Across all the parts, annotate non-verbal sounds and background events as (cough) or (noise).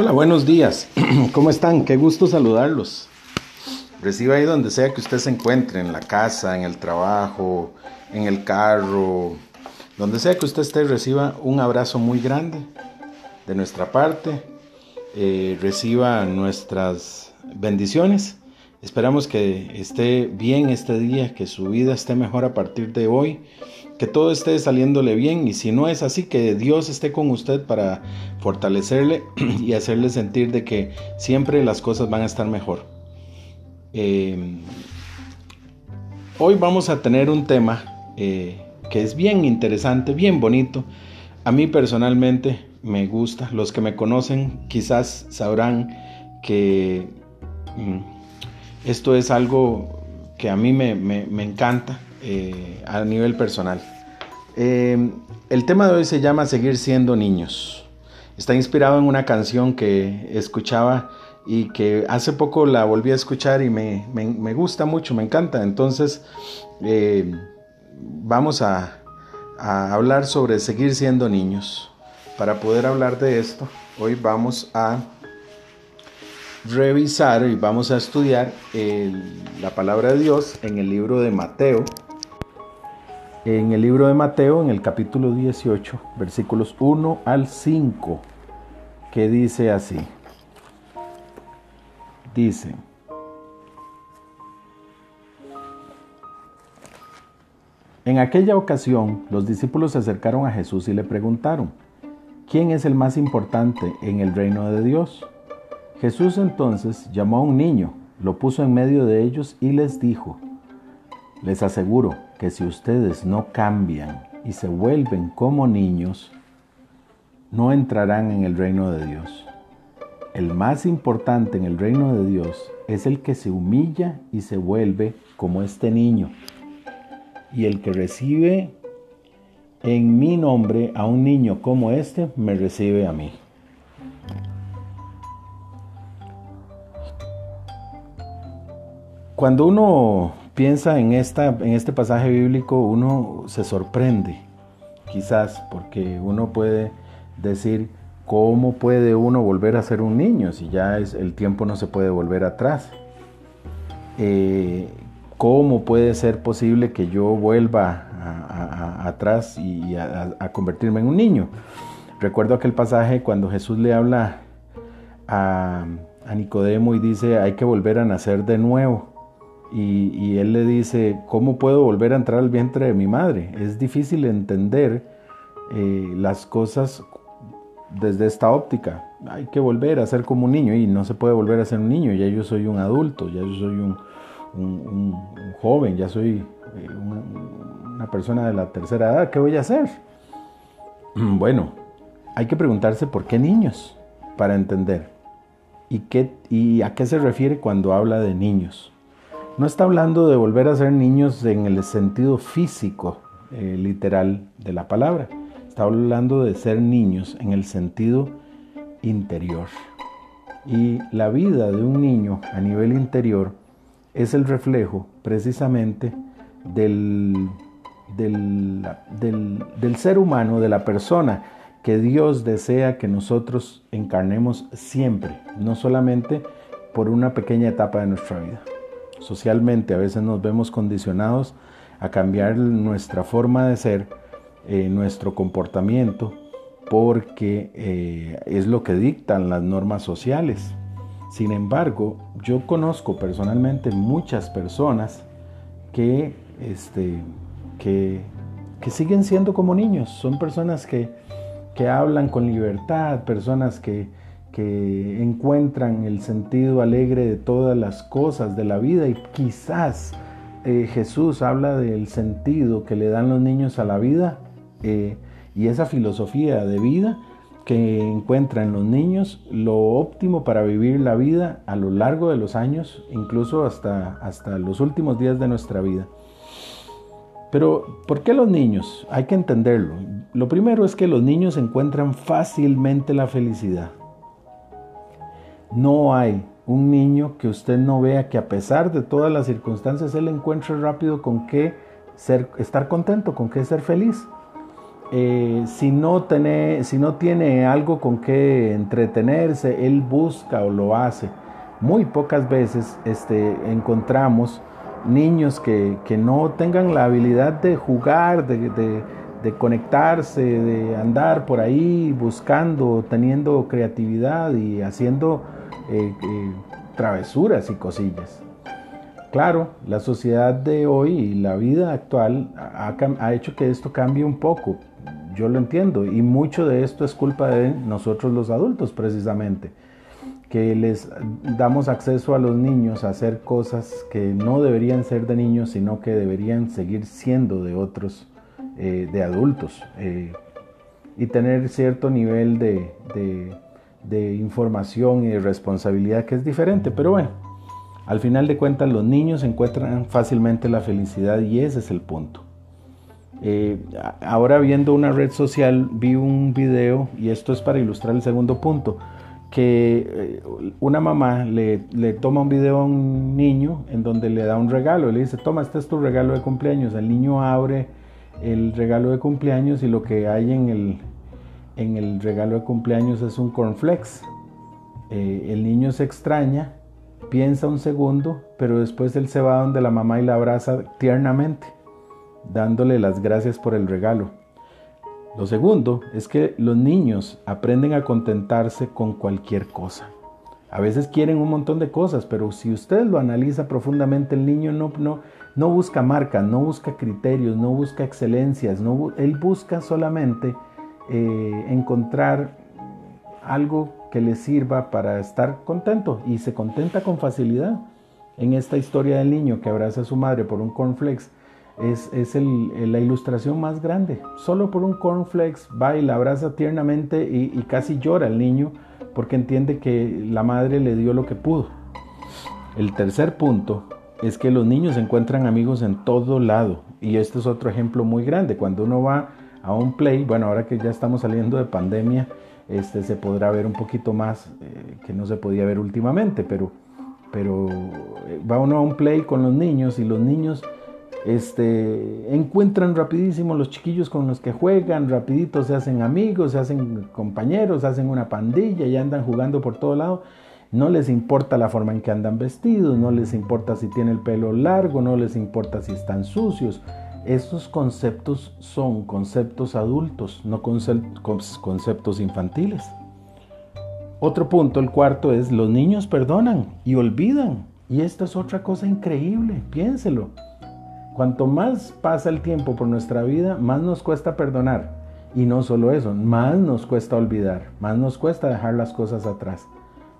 Hola, buenos días. (clears throat) ¿Cómo están? Qué gusto saludarlos. Reciba ahí donde sea que usted se encuentre, en la casa, en el trabajo, en el carro, donde sea que usted esté, reciba un abrazo muy grande de nuestra parte. Eh, reciba nuestras bendiciones. Esperamos que esté bien este día, que su vida esté mejor a partir de hoy que todo esté saliéndole bien y si no es así, que Dios esté con usted para fortalecerle (clears throat) y hacerle sentir de que siempre las cosas van a estar mejor. Eh, hoy vamos a tener un tema eh, que es bien interesante, bien bonito. A mí personalmente me gusta. Los que me conocen quizás sabrán que mm, esto es algo que a mí me, me encanta eh, a nivel personal. Eh, el tema de hoy se llama Seguir siendo niños. Está inspirado en una canción que escuchaba y que hace poco la volví a escuchar y me, gusta mucho, me encanta. Entonces, eh, vamos a, a hablar sobre seguir siendo niños. Para poder hablar de esto, hoy vamos a revisar y vamos a estudiar la palabra de Dios en el libro de Mateo, en el libro de Mateo, en el capítulo 18, versículos 1 al 5, que dice así. Dice, en aquella ocasión los discípulos se acercaron a Jesús y le preguntaron, ¿quién es el más importante en el reino de Dios? Jesús entonces llamó a un niño, lo puso en medio de ellos y les dijo, les aseguro que si ustedes no cambian y se vuelven como niños, no entrarán en el reino de Dios. El más importante en el reino de Dios es el que se humilla y se vuelve como este niño. Y el que recibe en mi nombre a un niño como este, me recibe a mí. Cuando uno piensa en, esta, en este pasaje bíblico, uno se sorprende, quizás, porque uno puede decir, ¿cómo puede uno volver a ser un niño si ya es, el tiempo no se puede volver atrás? Eh, ¿Cómo puede ser posible que yo vuelva atrás y a, convertirme en un niño? Recuerdo aquel pasaje cuando Jesús le habla a, a Nicodemo y dice, hay que volver a nacer de nuevo. Y, él le dice, ¿cómo puedo volver a entrar al vientre de mi madre? Es difícil entender eh, las cosas desde esta óptica. Hay que volver a ser como un niño y no se puede volver a ser un niño. Ya yo soy un adulto, ya yo soy un, joven, ya soy eh, una, persona de la tercera edad. ¿Qué voy a hacer? (clears throat) Bueno, hay que preguntarse por qué niños para entender. ¿Y, qué, ¿Y a qué se refiere cuando habla de niños? No está hablando de volver a ser niños en el sentido físico, eh, literal de la palabra. Está hablando de ser niños en el sentido interior. Y la vida de un niño a nivel interior es el reflejo precisamente del, del, del, ser humano, de la persona que Dios desea que nosotros encarnemos siempre, no solamente por una pequeña etapa de nuestra vida. Socialmente a veces nos vemos condicionados a cambiar nuestra forma de ser, eh, nuestro comportamiento, porque eh, es lo que dictan las normas sociales. Sin embargo, yo conozco personalmente muchas personas que, este, que, que siguen siendo como niños. Son personas que, que hablan con libertad, personas que, que encuentran el sentido alegre de todas las cosas de la vida y quizás eh, Jesús habla del sentido que le dan los niños a la vida eh, y esa filosofía de vida que encuentra en los niños lo óptimo para vivir la vida a lo largo de los años, incluso hasta, hasta los últimos días de nuestra vida. Pero, ¿por qué los niños? Hay que entenderlo. Lo primero es que los niños encuentran fácilmente la felicidad. No hay un niño que usted no vea que a pesar de todas las circunstancias, él encuentre rápido con qué ser, estar contento, con qué ser feliz. eh, si, no tiene, si no tiene algo con que entretenerse, él busca o lo hace. Muy pocas veces este, encontramos niños que, no tengan la habilidad de jugar, de, conectarse, de andar por ahí buscando, teniendo creatividad y haciendo eh, eh, travesuras y cosillas. Claro, la sociedad de hoy y la vida actual ha, hecho que esto cambie un poco. Yo lo entiendo y mucho de esto es culpa de nosotros los adultos precisamente, que les damos acceso a los niños a hacer cosas que no deberían ser de niños, sino que deberían seguir siendo de otros, eh, de adultos, y tener cierto nivel de información y de responsabilidad que es diferente. Pero bueno, al final de cuentas, los niños encuentran fácilmente la felicidad y ese es el punto. Eh, ahora viendo una red social vi un video, y esto es para ilustrar el segundo punto, que eh, una mamá le, toma un video a un niño en donde le da un regalo, le dice, toma, este es tu regalo de cumpleaños. El niño abre el regalo de cumpleaños y lo que hay en el, en el regalo de cumpleaños es un cornflakes. Eh, el niño se extraña piensa un segundo, pero después él se va donde la mamá y la abraza tiernamente, dándole las gracias por el regalo. Lo segundo es que los niños aprenden a contentarse con cualquier cosa. A veces quieren un montón de cosas, pero si usted lo analiza profundamente, el niño no, no, no busca marcas, no busca criterios, no busca excelencias, no, él busca solamente eh, encontrar algo que le sirva para estar contento y se contenta con facilidad. En esta historia del niño que abraza a su madre por un cornflakes es, es la ilustración más grande. Solo por un cornflakes va y la abraza tiernamente y, y casi llora el niño porque entiende que la madre le dio lo que pudo. El tercer punto es que los niños encuentran amigos en todo lado y este es otro ejemplo muy grande. Cuando uno va a un play, bueno, ahora que ya estamos saliendo de pandemia, este, se podrá ver un poquito más eh, que no se podía ver últimamente, pero, pero eh, va uno a un play con los niños y los niños este, encuentran rapidísimo los chiquillos con los que juegan, rapidito se hacen amigos, se hacen compañeros, hacen una pandilla y andan jugando por todo lado. No les importa la forma en que andan vestidos, no les importa si tienen el pelo largo, no les importa si están sucios, estos conceptos son conceptos adultos, no conceptos infantiles. Otro punto, el cuarto, es los niños perdonan y olvidan. Y esto es otra cosa increíble, piénselo. Cuanto más pasa el tiempo por nuestra vida, más nos cuesta perdonar. Y no solo eso, más nos cuesta olvidar, más nos cuesta dejar las cosas atrás.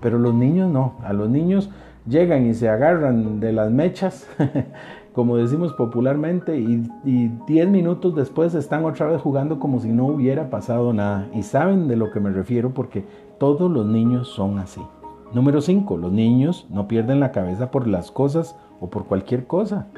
Pero los niños no, a los niños llegan y se agarran de las mechas (laughs) como decimos popularmente, y 10 minutos después están otra vez jugando como si no hubiera pasado nada. Y saben de lo que me refiero porque todos los niños son así. Número 5. Los niños no pierden la cabeza por las cosas o por cualquier cosa.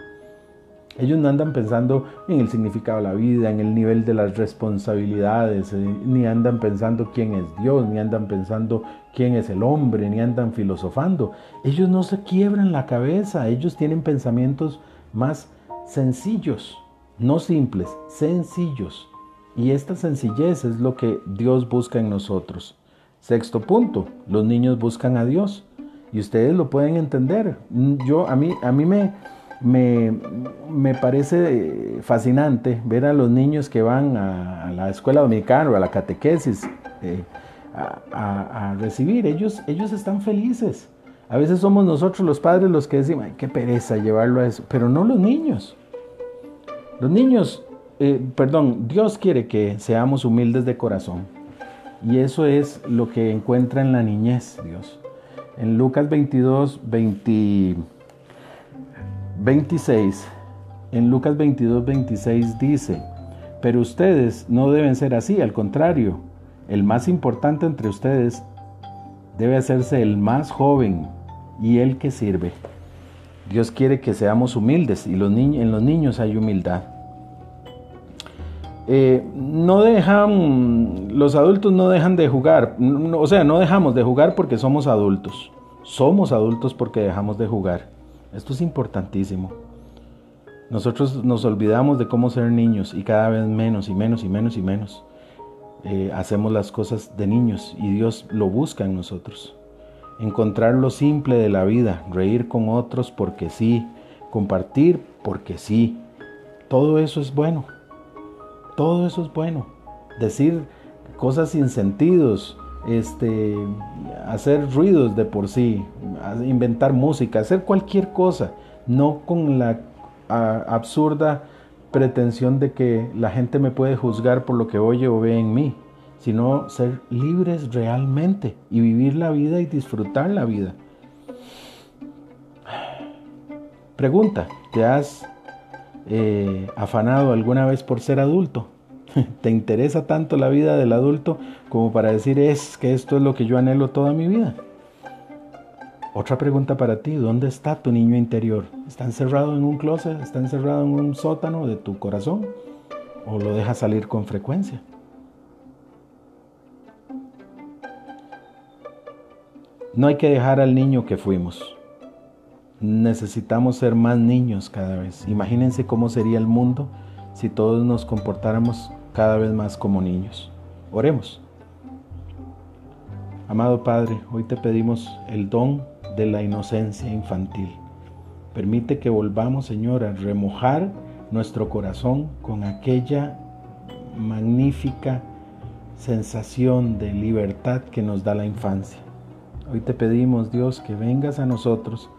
Ellos no andan pensando en el significado de la vida, en el nivel de las responsabilidades, eh, ni andan pensando quién es Dios, ni andan pensando quién es el hombre, ni andan filosofando. Ellos no se quiebran la cabeza, ellos tienen pensamientos más sencillos, no simples, sencillos. Y esta sencillez es lo que Dios busca en nosotros. Sexto punto, los niños buscan a Dios y ustedes lo pueden entender. Yo a mí a mí me me, parece fascinante ver a los niños que van a, la escuela dominicana o a la catequesis eh, a, a, recibir. Ellos, ellos están felices. A veces somos nosotros los padres los que decimos, Ay, qué pereza llevarlo a eso, pero no los niños. Los niños, eh, perdón, Dios quiere que seamos humildes de corazón. Y eso es lo que encuentra en la niñez Dios. En Lucas 22, 26, en Lucas 22, 26 dice, pero ustedes no deben ser así, al contrario, el más importante entre ustedes debe hacerse el más joven y el que sirve. Dios quiere que seamos humildes y los en los niños hay humildad. Eh, no dejan, los adultos no dejan de jugar, o sea, no dejamos de jugar porque somos adultos. Somos adultos porque dejamos de jugar. Esto es importantísimo. Nosotros nos olvidamos de cómo ser niños y cada vez menos y menos y menos y menos eh, hacemos las cosas de niños y Dios lo busca en nosotros. Encontrar lo simple de la vida, reír con otros porque sí, compartir porque sí. Todo eso es bueno. Todo eso es bueno. Decir cosas sin sentidos, este, hacer ruidos de por sí, inventar música, hacer cualquier cosa, no con la absurda pretensión de que la gente me puede juzgar por lo que oye o ve en mí, sino ser libres realmente y vivir la vida y disfrutar la vida. Pregunta, ¿te has eh, afanado alguna vez por ser adulto? (laughs) ¿Te interesa tanto la vida del adulto como para decir es que esto es lo que yo anhelo toda mi vida? Otra pregunta para ti, ¿dónde está tu niño interior? ¿Está encerrado en un closet? ¿Está encerrado en un sótano de tu corazón? ¿O lo dejas salir con frecuencia? No hay que dejar al niño que fuimos. Necesitamos ser más niños cada vez. Imagínense cómo sería el mundo si todos nos comportáramos cada vez más como niños. Oremos. Amado Padre, hoy te pedimos el don de la inocencia infantil. Permite que volvamos, Señor, a remojar nuestro corazón con aquella magnífica sensación de libertad que nos da la infancia. Hoy te pedimos, Dios, que vengas a nosotros,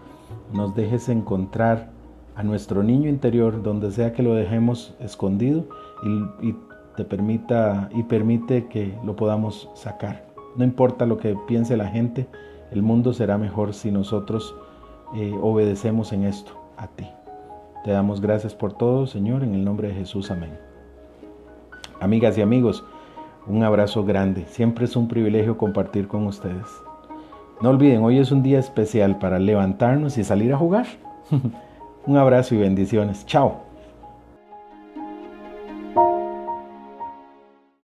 nos dejes encontrar a nuestro niño interior donde sea que lo dejemos escondido y, te permita y permite que lo podamos sacar. No importa lo que piense la gente, el mundo será mejor si nosotros eh, obedecemos en esto a ti. Te damos gracias por todo, Señor, en el nombre de Jesús. Amén. Amigas y amigos, un abrazo grande. Siempre es un privilegio compartir con ustedes. No olviden, hoy es un día especial para levantarnos y salir a jugar. (laughs) un abrazo y bendiciones. Chao.